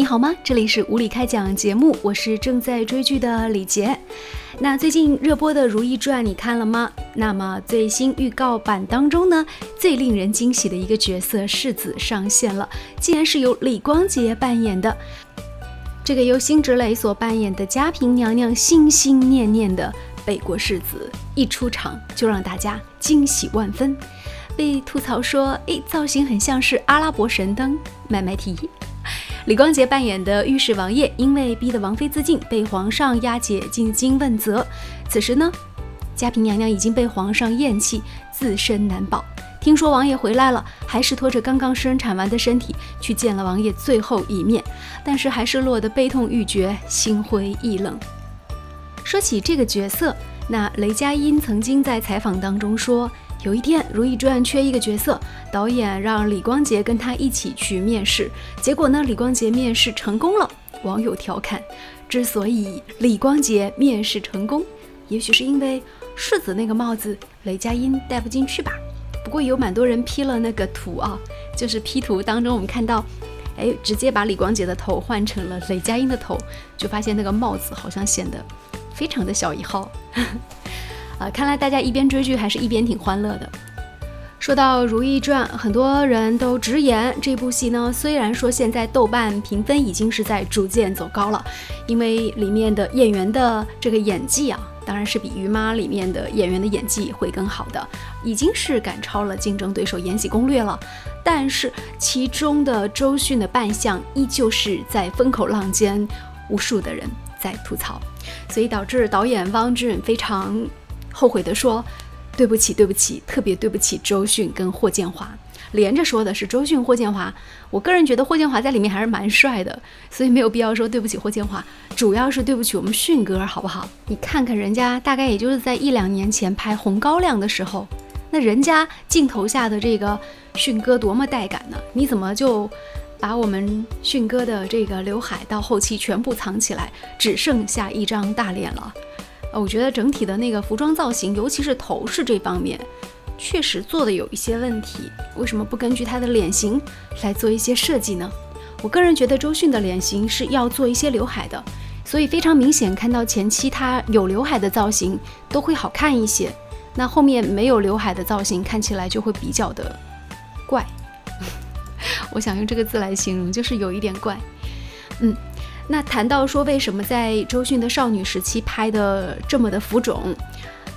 你好吗？这里是无理开讲节目，我是正在追剧的李杰。那最近热播的《如懿传》你看了吗？那么最新预告版当中呢，最令人惊喜的一个角色世子上线了，竟然是由李光洁扮演的。这个由辛芷蕾所扮演的嘉嫔娘娘，心心念念的北国世子，一出场就让大家惊喜万分，被吐槽说，诶，造型很像是阿拉伯神灯，买买提。李光洁扮演的御史王爷，因为逼得王妃自尽，被皇上押解进京问责。此时呢，嘉嫔娘娘已经被皇上厌弃，自身难保。听说王爷回来了，还是拖着刚刚生产完的身体去见了王爷最后一面，但是还是落得悲痛欲绝，心灰意冷。说起这个角色，那雷佳音曾经在采访当中说。有一天，《如懿传》缺一个角色，导演让李光洁跟他一起去面试。结果呢，李光洁面试成功了。网友调侃：之所以李光洁面试成功，也许是因为世子那个帽子雷佳音戴不进去吧。不过有蛮多人 P 了那个图啊，就是 P 图当中我们看到，哎，直接把李光洁的头换成了雷佳音的头，就发现那个帽子好像显得非常的小一号。啊，看来大家一边追剧还是一边挺欢乐的。说到《如懿传》，很多人都直言这部戏呢，虽然说现在豆瓣评分已经是在逐渐走高了，因为里面的演员的这个演技啊，当然是比《于妈》里面的演员的演技会更好的，已经是赶超了竞争对手《延禧攻略》了。但是其中的周迅的扮相依旧是在风口浪尖，无数的人在吐槽，所以导致导演汪俊非常。后悔地说：“对不起，对不起，特别对不起周迅跟霍建华。”连着说的是周迅、霍建华。我个人觉得霍建华在里面还是蛮帅的，所以没有必要说对不起霍建华。主要是对不起我们迅哥，好不好？你看看人家，大概也就是在一两年前拍《红高粱》的时候，那人家镜头下的这个迅哥多么带感呢？你怎么就把我们迅哥的这个刘海到后期全部藏起来，只剩下一张大脸了？呃，我觉得整体的那个服装造型，尤其是头饰这方面，确实做的有一些问题。为什么不根据他的脸型来做一些设计呢？我个人觉得周迅的脸型是要做一些刘海的，所以非常明显看到前期她有刘海的造型都会好看一些，那后面没有刘海的造型看起来就会比较的怪。我想用这个字来形容，就是有一点怪。嗯。那谈到说为什么在周迅的少女时期拍的这么的浮肿，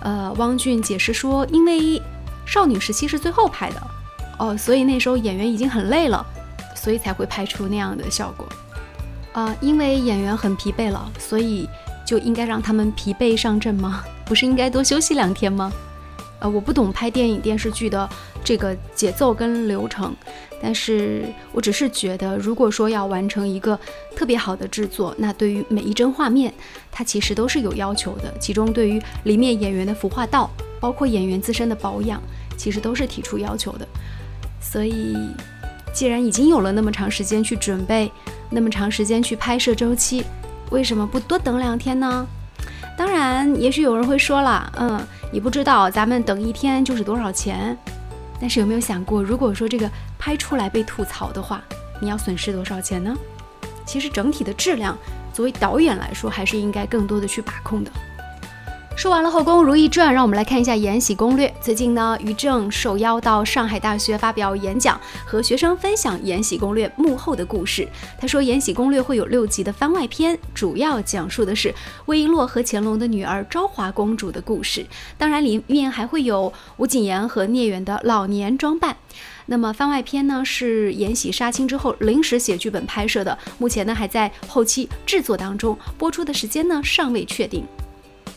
呃，汪俊解释说，因为少女时期是最后拍的，哦，所以那时候演员已经很累了，所以才会拍出那样的效果。啊，因为演员很疲惫了，所以就应该让他们疲惫上阵吗？不是应该多休息两天吗？呃，我不懂拍电影电视剧的这个节奏跟流程，但是我只是觉得，如果说要完成一个特别好的制作，那对于每一帧画面，它其实都是有要求的。其中对于里面演员的服化道，包括演员自身的保养，其实都是提出要求的。所以，既然已经有了那么长时间去准备，那么长时间去拍摄周期，为什么不多等两天呢？当然，也许有人会说了，嗯，你不知道咱们等一天就是多少钱。但是有没有想过，如果说这个拍出来被吐槽的话，你要损失多少钱呢？其实整体的质量，作为导演来说，还是应该更多的去把控的。说完了后宫如懿传，让我们来看一下延禧攻略。最近呢，于正受邀到上海大学发表演讲，和学生分享延禧攻略幕后的故事。他说，延禧攻略会有六集的番外篇，主要讲述的是魏璎珞和乾隆的女儿昭华公主的故事。当然，里面还会有吴谨言和聂远的老年装扮。那么番外篇呢，是延禧杀青之后临时写剧本拍摄的，目前呢还在后期制作当中，播出的时间呢尚未确定。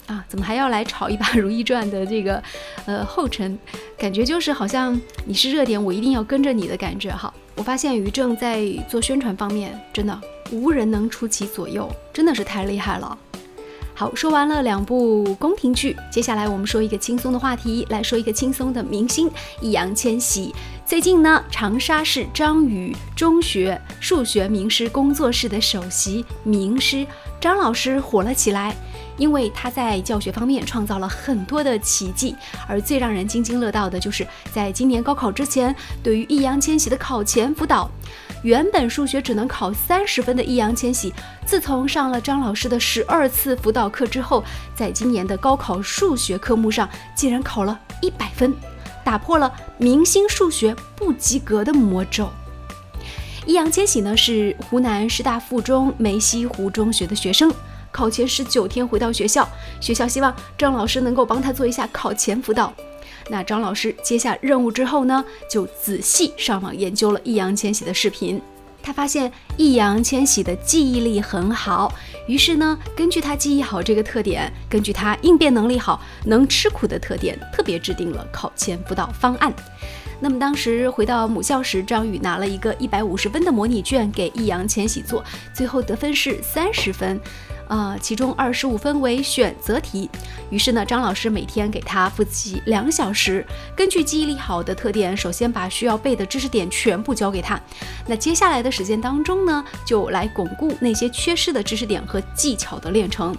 啊，怎么还要来炒一把《如懿传》的这个呃后尘？感觉就是好像你是热点，我一定要跟着你的感觉哈。我发现于正在做宣传方面，真的无人能出其左右，真的是太厉害了。好，说完了两部宫廷剧，接下来我们说一个轻松的话题，来说一个轻松的明星易烊千玺。最近呢，长沙市张宇中学数学名师工作室的首席名师张老师火了起来。因为他在教学方面创造了很多的奇迹，而最让人津津乐道的就是在今年高考之前，对于易烊千玺的考前辅导。原本数学只能考三十分的易烊千玺，自从上了张老师的十二次辅导课之后，在今年的高考数学科目上竟然考了一百分，打破了明星数学不及格的魔咒。易烊千玺呢是湖南师大附中梅溪湖中学的学生。考前十九天回到学校，学校希望张老师能够帮他做一下考前辅导。那张老师接下任务之后呢，就仔细上网研究了易烊千玺的视频。他发现易烊千玺的记忆力很好，于是呢，根据他记忆好这个特点，根据他应变能力好、能吃苦的特点，特别制定了考前辅导方案。那么当时回到母校时，张宇拿了一个一百五十分的模拟卷给易烊千玺做，最后得分是三十分。呃，其中二十五分为选择题。于是呢，张老师每天给他复习两小时，根据记忆力好的特点，首先把需要背的知识点全部教给他。那接下来的时间当中呢，就来巩固那些缺失的知识点和技巧的练成。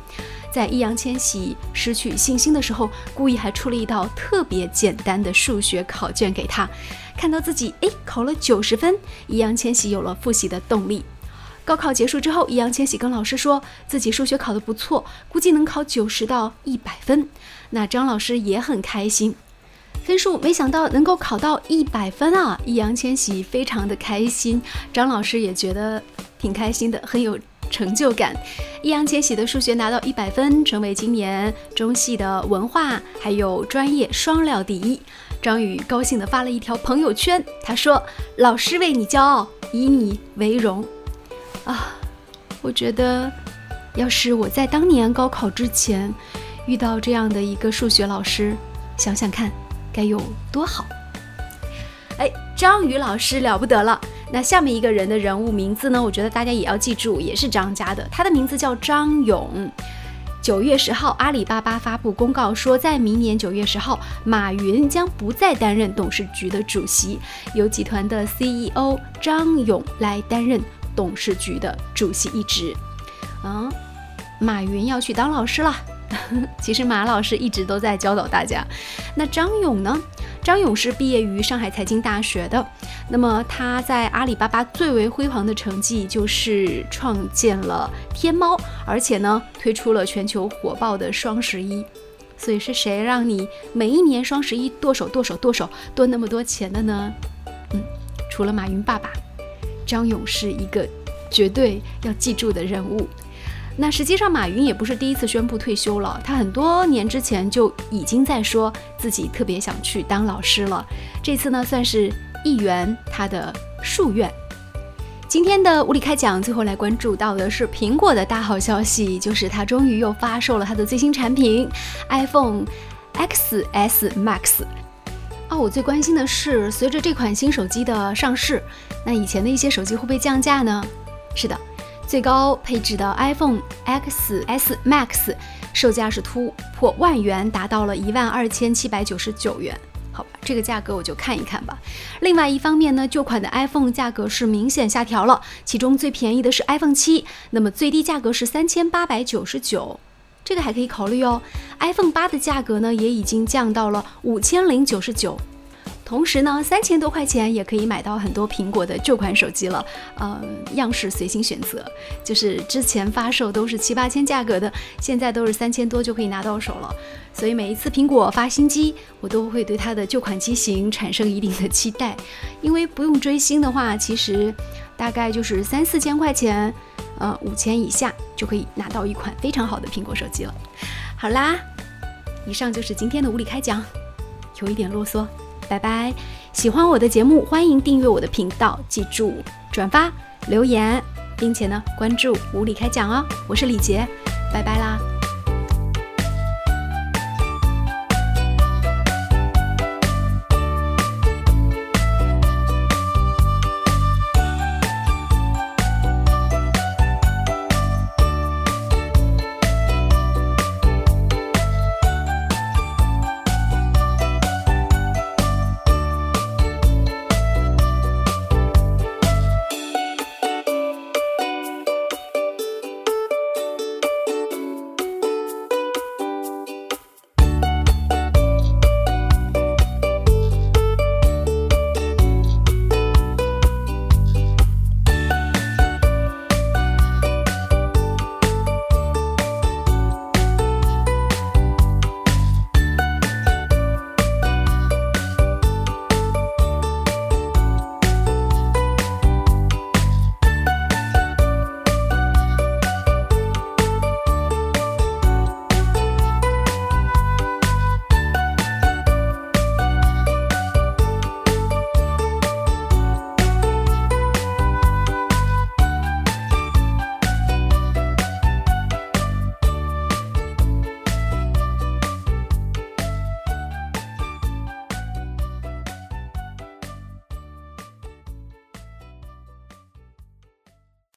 在易烊千玺失去信心的时候，故意还出了一道特别简单的数学考卷给他。看到自己哎考了九十分，易烊千玺有了复习的动力。高考结束之后，易烊千玺跟老师说自己数学考得不错，估计能考九十到一百分。那张老师也很开心，分数没想到能够考到一百分啊！易烊千玺非常的开心，张老师也觉得挺开心的，很有成就感。易烊千玺的数学拿到一百分，成为今年中戏的文化还有专业双料第一。张宇高兴地发了一条朋友圈，他说：“老师为你骄傲，以你为荣。”啊，我觉得，要是我在当年高考之前遇到这样的一个数学老师，想想看该有多好。哎，张宇老师了不得了。那下面一个人的人物名字呢？我觉得大家也要记住，也是张家的。他的名字叫张勇。九月十号，阿里巴巴发布公告说，在明年九月十号，马云将不再担任董事局的主席，由集团的 CEO 张勇来担任。董事局的主席一职，嗯，马云要去当老师了。其实马老师一直都在教导大家。那张勇呢？张勇是毕业于上海财经大学的。那么他在阿里巴巴最为辉煌的成绩就是创建了天猫，而且呢推出了全球火爆的双十一。所以是谁让你每一年双十一剁手剁手剁手剁那么多钱的呢？嗯，除了马云爸爸。张勇是一个绝对要记住的人物。那实际上，马云也不是第一次宣布退休了，他很多年之前就已经在说自己特别想去当老师了。这次呢，算是一圆他的夙愿。今天的物理开讲，最后来关注到的是苹果的大好消息，就是它终于又发售了它的最新产品 iPhone XS Max。哦，我最关心的是，随着这款新手机的上市，那以前的一些手机会不会降价呢？是的，最高配置的 iPhone XS Max 售价是突破万元，达到了一万二千七百九十九元。好吧，这个价格我就看一看吧。另外一方面呢，旧款的 iPhone 价格是明显下调了，其中最便宜的是 iPhone 七，那么最低价格是三千八百九十九。这个还可以考虑哦。iPhone 八的价格呢，也已经降到了五千零九十九。同时呢，三千多块钱也可以买到很多苹果的旧款手机了。嗯，样式随心选择，就是之前发售都是七八千价格的，现在都是三千多就可以拿到手了。所以每一次苹果发新机，我都会对它的旧款机型产生一定的期待，因为不用追星的话，其实大概就是三四千块钱。呃，五千以下就可以拿到一款非常好的苹果手机了。好啦，以上就是今天的无理开讲，有一点啰嗦，拜拜。喜欢我的节目，欢迎订阅我的频道，记住转发、留言，并且呢关注无理开讲哦。我是李杰，拜拜啦。